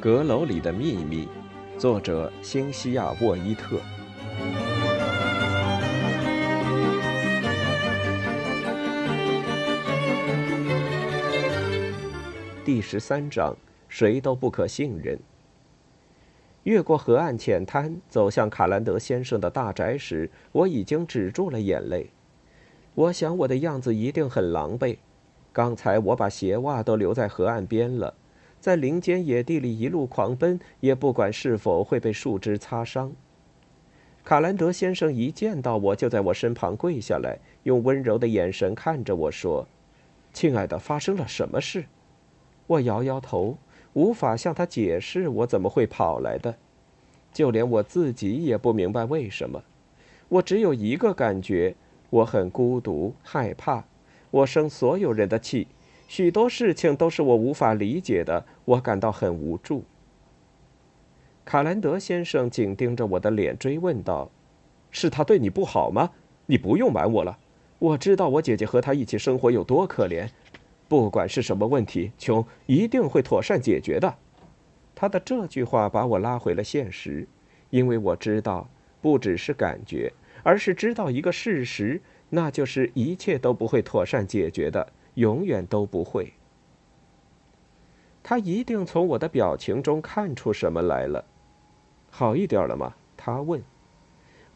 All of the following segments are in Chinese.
阁楼里的秘密，作者：星西亚·沃伊特。第十三章：谁都不可信任。越过河岸浅滩，走向卡兰德先生的大宅时，我已经止住了眼泪。我想我的样子一定很狼狈。刚才我把鞋袜都留在河岸边了。在林间野地里一路狂奔，也不管是否会被树枝擦伤。卡兰德先生一见到我，就在我身旁跪下来，用温柔的眼神看着我说：“亲爱的，发生了什么事？”我摇摇头，无法向他解释我怎么会跑来的，就连我自己也不明白为什么。我只有一个感觉：我很孤独、害怕，我生所有人的气。许多事情都是我无法理解的，我感到很无助。卡兰德先生紧盯着我的脸，追问道：“是他对你不好吗？你不用瞒我了。我知道我姐姐和他一起生活有多可怜。不管是什么问题，琼一定会妥善解决的。”他的这句话把我拉回了现实，因为我知道，不只是感觉，而是知道一个事实，那就是一切都不会妥善解决的。永远都不会。他一定从我的表情中看出什么来了。好一点了吗？他问。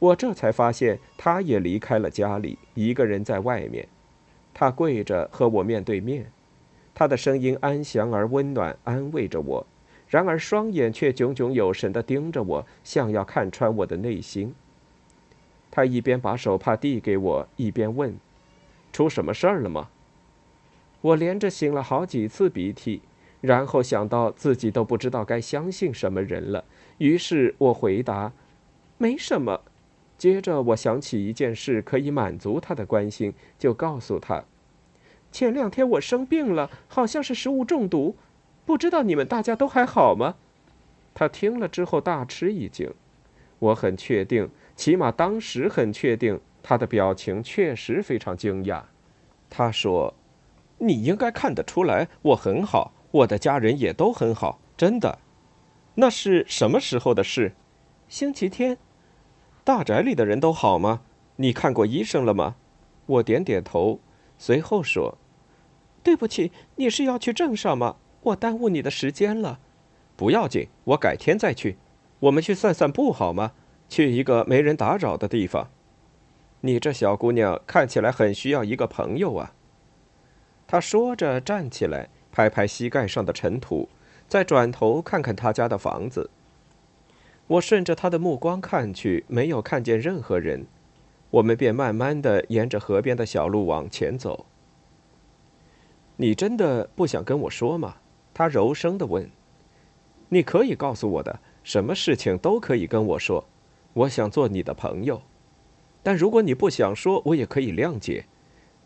我这才发现，他也离开了家里，一个人在外面。他跪着和我面对面，他的声音安详而温暖，安慰着我。然而双眼却炯炯有神地盯着我，像要看穿我的内心。他一边把手帕递给我，一边问：“出什么事儿了吗？”我连着擤了好几次鼻涕，然后想到自己都不知道该相信什么人了，于是我回答：“没什么。”接着我想起一件事可以满足他的关心，就告诉他：“前两天我生病了，好像是食物中毒，不知道你们大家都还好吗？”他听了之后大吃一惊。我很确定，起码当时很确定，他的表情确实非常惊讶。他说。你应该看得出来，我很好，我的家人也都很好，真的。那是什么时候的事？星期天。大宅里的人都好吗？你看过医生了吗？我点点头，随后说：“对不起，你是要去镇上吗？我耽误你的时间了。不要紧，我改天再去。我们去散散步好吗？去一个没人打扰的地方。你这小姑娘看起来很需要一个朋友啊。”他说着，站起来，拍拍膝盖上的尘土，再转头看看他家的房子。我顺着他的目光看去，没有看见任何人，我们便慢慢的沿着河边的小路往前走。你真的不想跟我说吗？他柔声的问。你可以告诉我的，什么事情都可以跟我说。我想做你的朋友，但如果你不想说，我也可以谅解。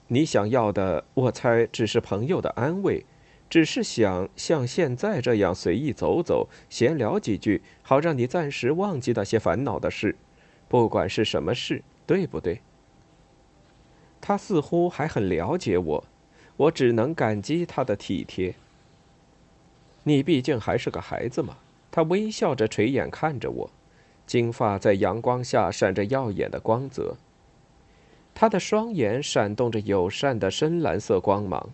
你想要的，我猜只是朋友的安慰，只是想像现在这样随意走走，闲聊几句，好让你暂时忘记那些烦恼的事，不管是什么事，对不对？他似乎还很了解我，我只能感激他的体贴。你毕竟还是个孩子嘛。他微笑着垂眼看着我，金发在阳光下闪着耀眼的光泽。他的双眼闪动着友善的深蓝色光芒。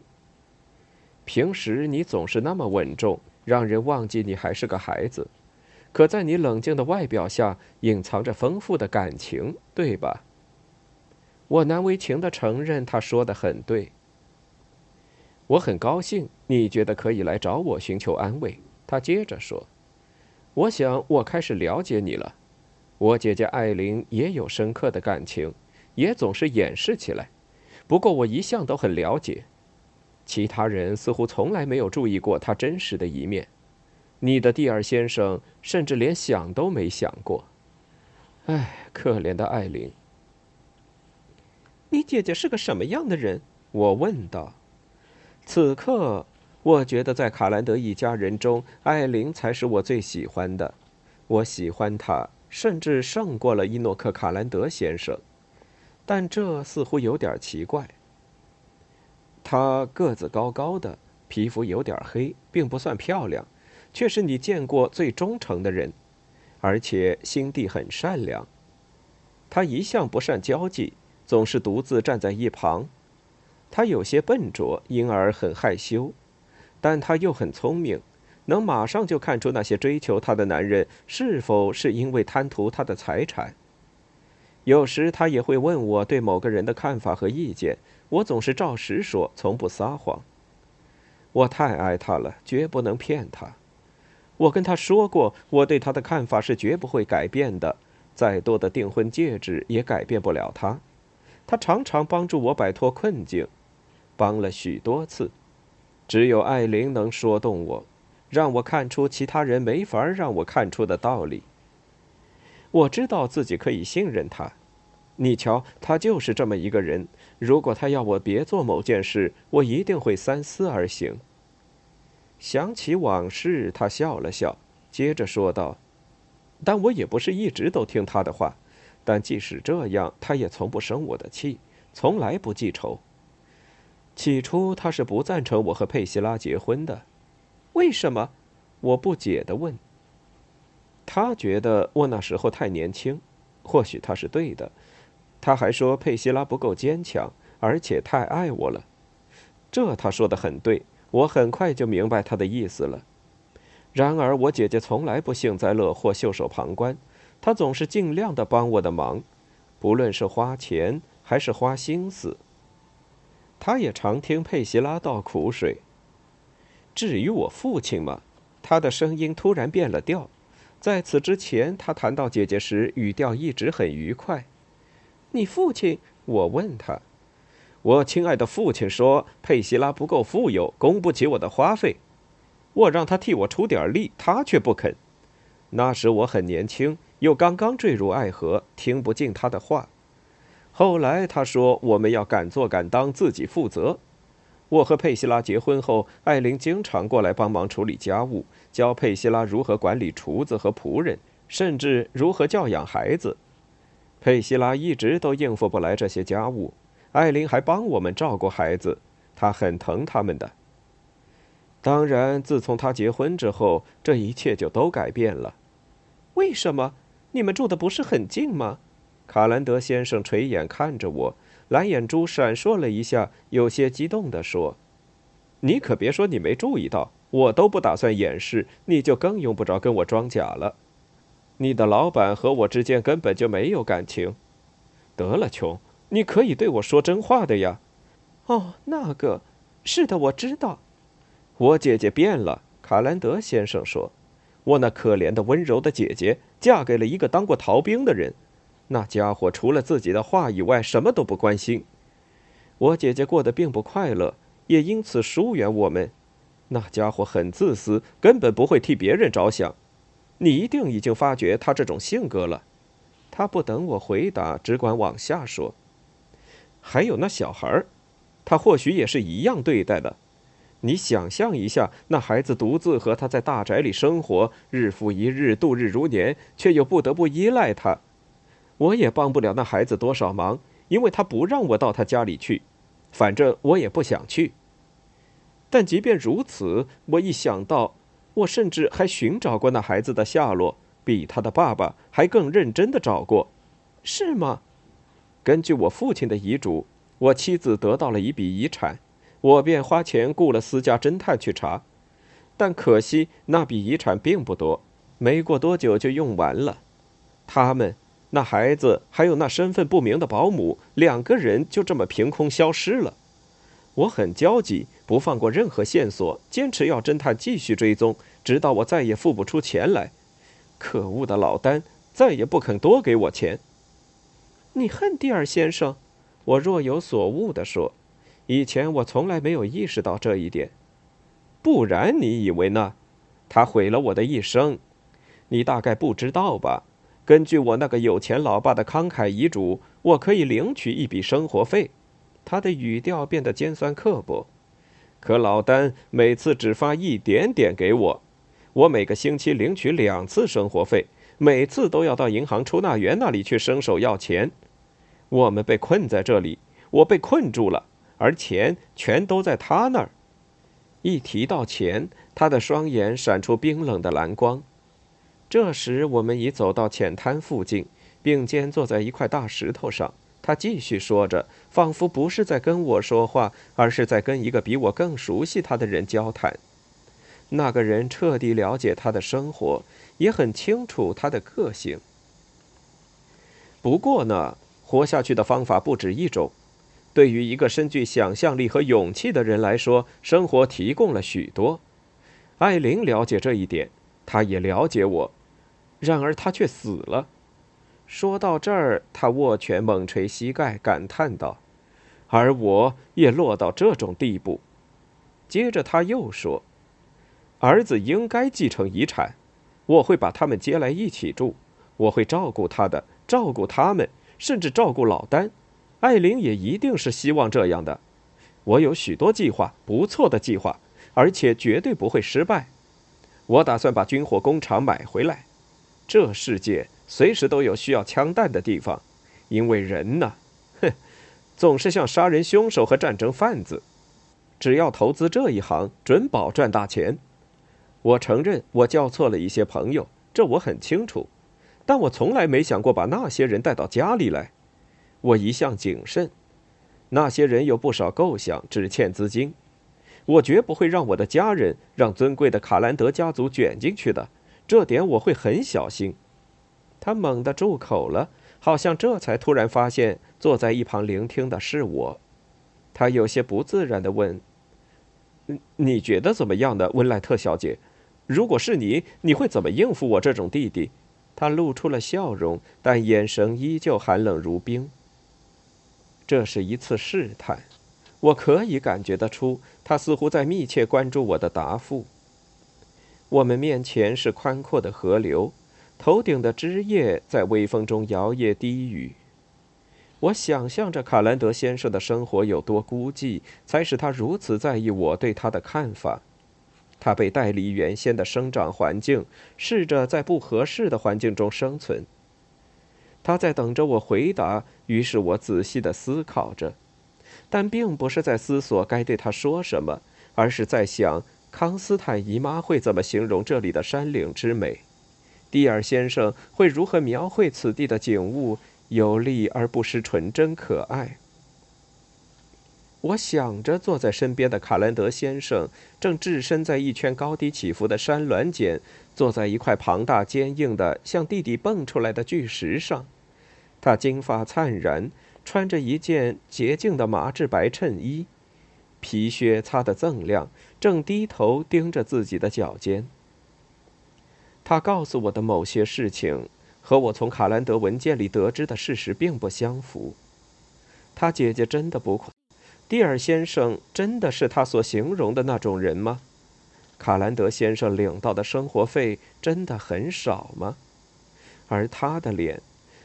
平时你总是那么稳重，让人忘记你还是个孩子。可在你冷静的外表下，隐藏着丰富的感情，对吧？我难为情的承认，他说的很对。我很高兴你觉得可以来找我寻求安慰。他接着说：“我想我开始了解你了。我姐姐艾琳也有深刻的感情。”也总是掩饰起来，不过我一向都很了解，其他人似乎从来没有注意过他真实的一面。你的第二先生甚至连想都没想过。唉，可怜的艾琳。你姐姐是个什么样的人？我问道。此刻，我觉得在卡兰德一家人中，艾琳才是我最喜欢的。我喜欢她，甚至胜过了伊诺克·卡兰德先生。但这似乎有点奇怪。她个子高高的，皮肤有点黑，并不算漂亮，却是你见过最忠诚的人，而且心地很善良。她一向不善交际，总是独自站在一旁。她有些笨拙，因而很害羞。但他又很聪明，能马上就看出那些追求他的男人是否是因为贪图他的财产。有时他也会问我对某个人的看法和意见，我总是照实说，从不撒谎。我太爱他了，绝不能骗他。我跟他说过，我对他的看法是绝不会改变的，再多的订婚戒指也改变不了他。他常常帮助我摆脱困境，帮了许多次。只有艾琳能说动我，让我看出其他人没法让我看出的道理。我知道自己可以信任他。你瞧，他就是这么一个人。如果他要我别做某件事，我一定会三思而行。想起往事，他笑了笑，接着说道：“但我也不是一直都听他的话。但即使这样，他也从不生我的气，从来不记仇。”起初他是不赞成我和佩西拉结婚的，为什么？我不解地问。他觉得我那时候太年轻，或许他是对的。他还说佩西拉不够坚强，而且太爱我了。这他说的很对，我很快就明白他的意思了。然而我姐姐从来不幸灾乐祸、袖手旁观，她总是尽量的帮我的忙，不论是花钱还是花心思。他也常听佩西拉倒苦水。至于我父亲嘛，他的声音突然变了调。在此之前，他谈到姐姐时，语调一直很愉快。你父亲？我问他。我亲爱的父亲说，佩西拉不够富有，供不起我的花费。我让他替我出点力，他却不肯。那时我很年轻，又刚刚坠入爱河，听不进他的话。后来他说：“我们要敢做敢当，自己负责。”我和佩西拉结婚后，艾琳经常过来帮忙处理家务，教佩西拉如何管理厨子和仆人，甚至如何教养孩子。佩西拉一直都应付不来这些家务，艾琳还帮我们照顾孩子，她很疼他们的。当然，自从她结婚之后，这一切就都改变了。为什么？你们住的不是很近吗？卡兰德先生垂眼看着我，蓝眼珠闪烁了一下，有些激动地说：“你可别说你没注意到，我都不打算掩饰，你就更用不着跟我装假了。你的老板和我之间根本就没有感情。得了，琼，你可以对我说真话的呀。哦，那个，是的，我知道。我姐姐变了。”卡兰德先生说：“我那可怜的温柔的姐姐嫁给了一个当过逃兵的人。”那家伙除了自己的话以外，什么都不关心。我姐姐过得并不快乐，也因此疏远我们。那家伙很自私，根本不会替别人着想。你一定已经发觉他这种性格了。他不等我回答，只管往下说。还有那小孩，他或许也是一样对待的。你想象一下，那孩子独自和他在大宅里生活，日复一日，度日如年，却又不得不依赖他。我也帮不了那孩子多少忙，因为他不让我到他家里去，反正我也不想去。但即便如此，我一想到，我甚至还寻找过那孩子的下落，比他的爸爸还更认真的找过，是吗？根据我父亲的遗嘱，我妻子得到了一笔遗产，我便花钱雇了私家侦探去查，但可惜那笔遗产并不多，没过多久就用完了。他们。那孩子还有那身份不明的保姆，两个人就这么凭空消失了。我很焦急，不放过任何线索，坚持要侦探继续追踪，直到我再也付不出钱来。可恶的老丹再也不肯多给我钱。你恨蒂尔先生？我若有所悟地说。以前我从来没有意识到这一点。不然你以为呢？他毁了我的一生。你大概不知道吧？根据我那个有钱老爸的慷慨遗嘱，我可以领取一笔生活费。他的语调变得尖酸刻薄。可老丹每次只发一点点给我，我每个星期领取两次生活费，每次都要到银行出纳员那里去伸手要钱。我们被困在这里，我被困住了，而钱全都在他那儿。一提到钱，他的双眼闪出冰冷的蓝光。这时，我们已走到浅滩附近，并肩坐在一块大石头上。他继续说着，仿佛不是在跟我说话，而是在跟一个比我更熟悉他的人交谈。那个人彻底了解他的生活，也很清楚他的个性。不过呢，活下去的方法不止一种。对于一个深具想象力和勇气的人来说，生活提供了许多。艾琳了解这一点，她也了解我。然而，她却死了。说到这儿，他握拳猛捶膝盖，感叹道：“而我也落到这种地步。”接着他又说：“儿子应该继承遗产，我会把他们接来一起住，我会照顾他的，照顾他们，甚至照顾老丹。艾琳也一定是希望这样的。我有许多计划，不错的计划，而且绝对不会失败。我打算把军火工厂买回来。这世界……”随时都有需要枪弹的地方，因为人呢，哼，总是像杀人凶手和战争贩子。只要投资这一行，准保赚大钱。我承认我叫错了一些朋友，这我很清楚，但我从来没想过把那些人带到家里来。我一向谨慎，那些人有不少构想，只欠资金。我绝不会让我的家人让尊贵的卡兰德家族卷进去的，这点我会很小心。他猛地住口了，好像这才突然发现坐在一旁聆听的是我。他有些不自然地问：“你觉得怎么样呢，温莱特小姐？如果是你，你会怎么应付我这种弟弟？”他露出了笑容，但眼神依旧寒冷如冰。这是一次试探，我可以感觉得出，他似乎在密切关注我的答复。我们面前是宽阔的河流。头顶的枝叶在微风中摇曳低语。我想象着卡兰德先生的生活有多孤寂，才使他如此在意我对他的看法。他被带离原先的生长环境，试着在不合适的环境中生存。他在等着我回答，于是我仔细的思考着，但并不是在思索该对他说什么，而是在想康斯坦姨妈会怎么形容这里的山岭之美。蒂尔先生会如何描绘此地的景物？有力而不失纯真可爱。我想着，坐在身边的卡兰德先生正置身在一圈高低起伏的山峦间，坐在一块庞大坚硬的、像地底蹦出来的巨石上。他金发灿然，穿着一件洁净的麻质白衬衣，皮靴擦得锃亮，正低头盯着自己的脚尖。他告诉我的某些事情，和我从卡兰德文件里得知的事实并不相符。他姐姐真的不蒂尔先生真的是他所形容的那种人吗？卡兰德先生领到的生活费真的很少吗？而他的脸，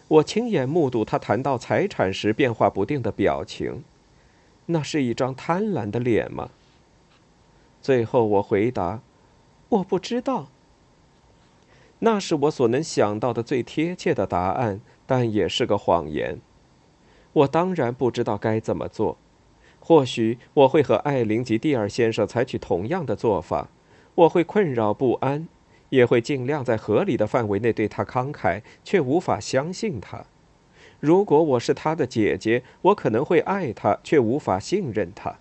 我亲眼目睹他谈到财产时变化不定的表情，那是一张贪婪的脸吗？最后我回答：“我不知道。”那是我所能想到的最贴切的答案，但也是个谎言。我当然不知道该怎么做。或许我会和艾琳及蒂尔先生采取同样的做法。我会困扰不安，也会尽量在合理的范围内对他慷慨，却无法相信他。如果我是他的姐姐，我可能会爱他，却无法信任他。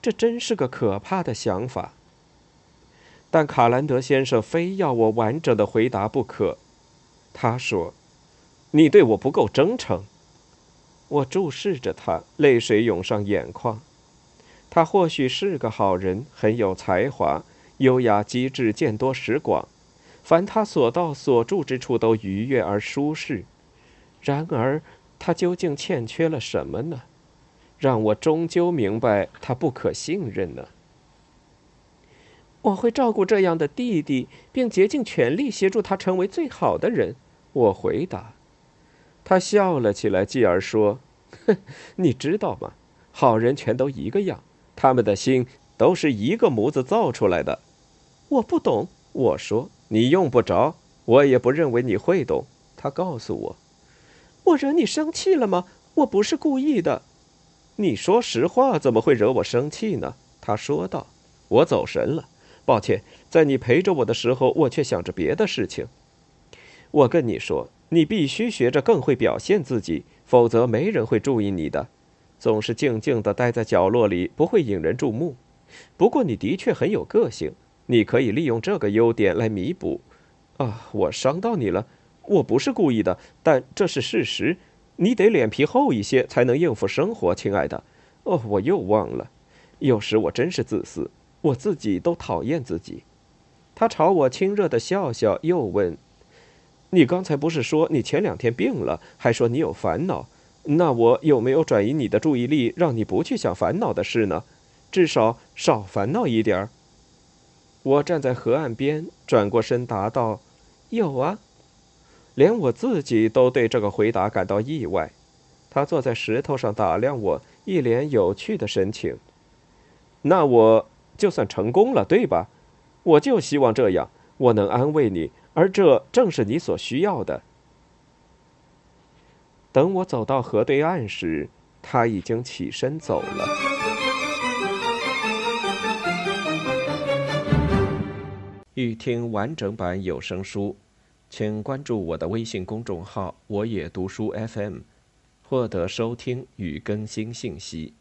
这真是个可怕的想法。但卡兰德先生非要我完整的回答不可。他说：“你对我不够真诚。”我注视着他，泪水涌上眼眶。他或许是个好人，很有才华，优雅机智，见多识广。凡他所到所住之处都愉悦而舒适。然而，他究竟欠缺了什么呢？让我终究明白他不可信任呢？我会照顾这样的弟弟，并竭尽全力协助他成为最好的人。我回答。他笑了起来，继而说：“哼，你知道吗？好人全都一个样，他们的心都是一个模子造出来的。我不懂，我说你用不着，我也不认为你会懂。他告诉我，我惹你生气了吗？我不是故意的。你说实话，怎么会惹我生气呢？他说道。我走神了，抱歉，在你陪着我的时候，我却想着别的事情。我跟你说，你必须学着更会表现自己，否则没人会注意你的。总是静静地待在角落里，不会引人注目。不过你的确很有个性，你可以利用这个优点来弥补。啊，我伤到你了，我不是故意的，但这是事实。你得脸皮厚一些，才能应付生活，亲爱的。哦，我又忘了，有时我真是自私，我自己都讨厌自己。他朝我亲热的笑笑，又问：“你刚才不是说你前两天病了，还说你有烦恼？”那我有没有转移你的注意力，让你不去想烦恼的事呢？至少少烦恼一点儿。我站在河岸边，转过身答道：“有啊。”连我自己都对这个回答感到意外。他坐在石头上打量我，一脸有趣的神情。那我就算成功了，对吧？我就希望这样，我能安慰你，而这正是你所需要的。等我走到河对岸时，他已经起身走了。欲听完整版有声书，请关注我的微信公众号“我也读书 FM”，获得收听与更新信息。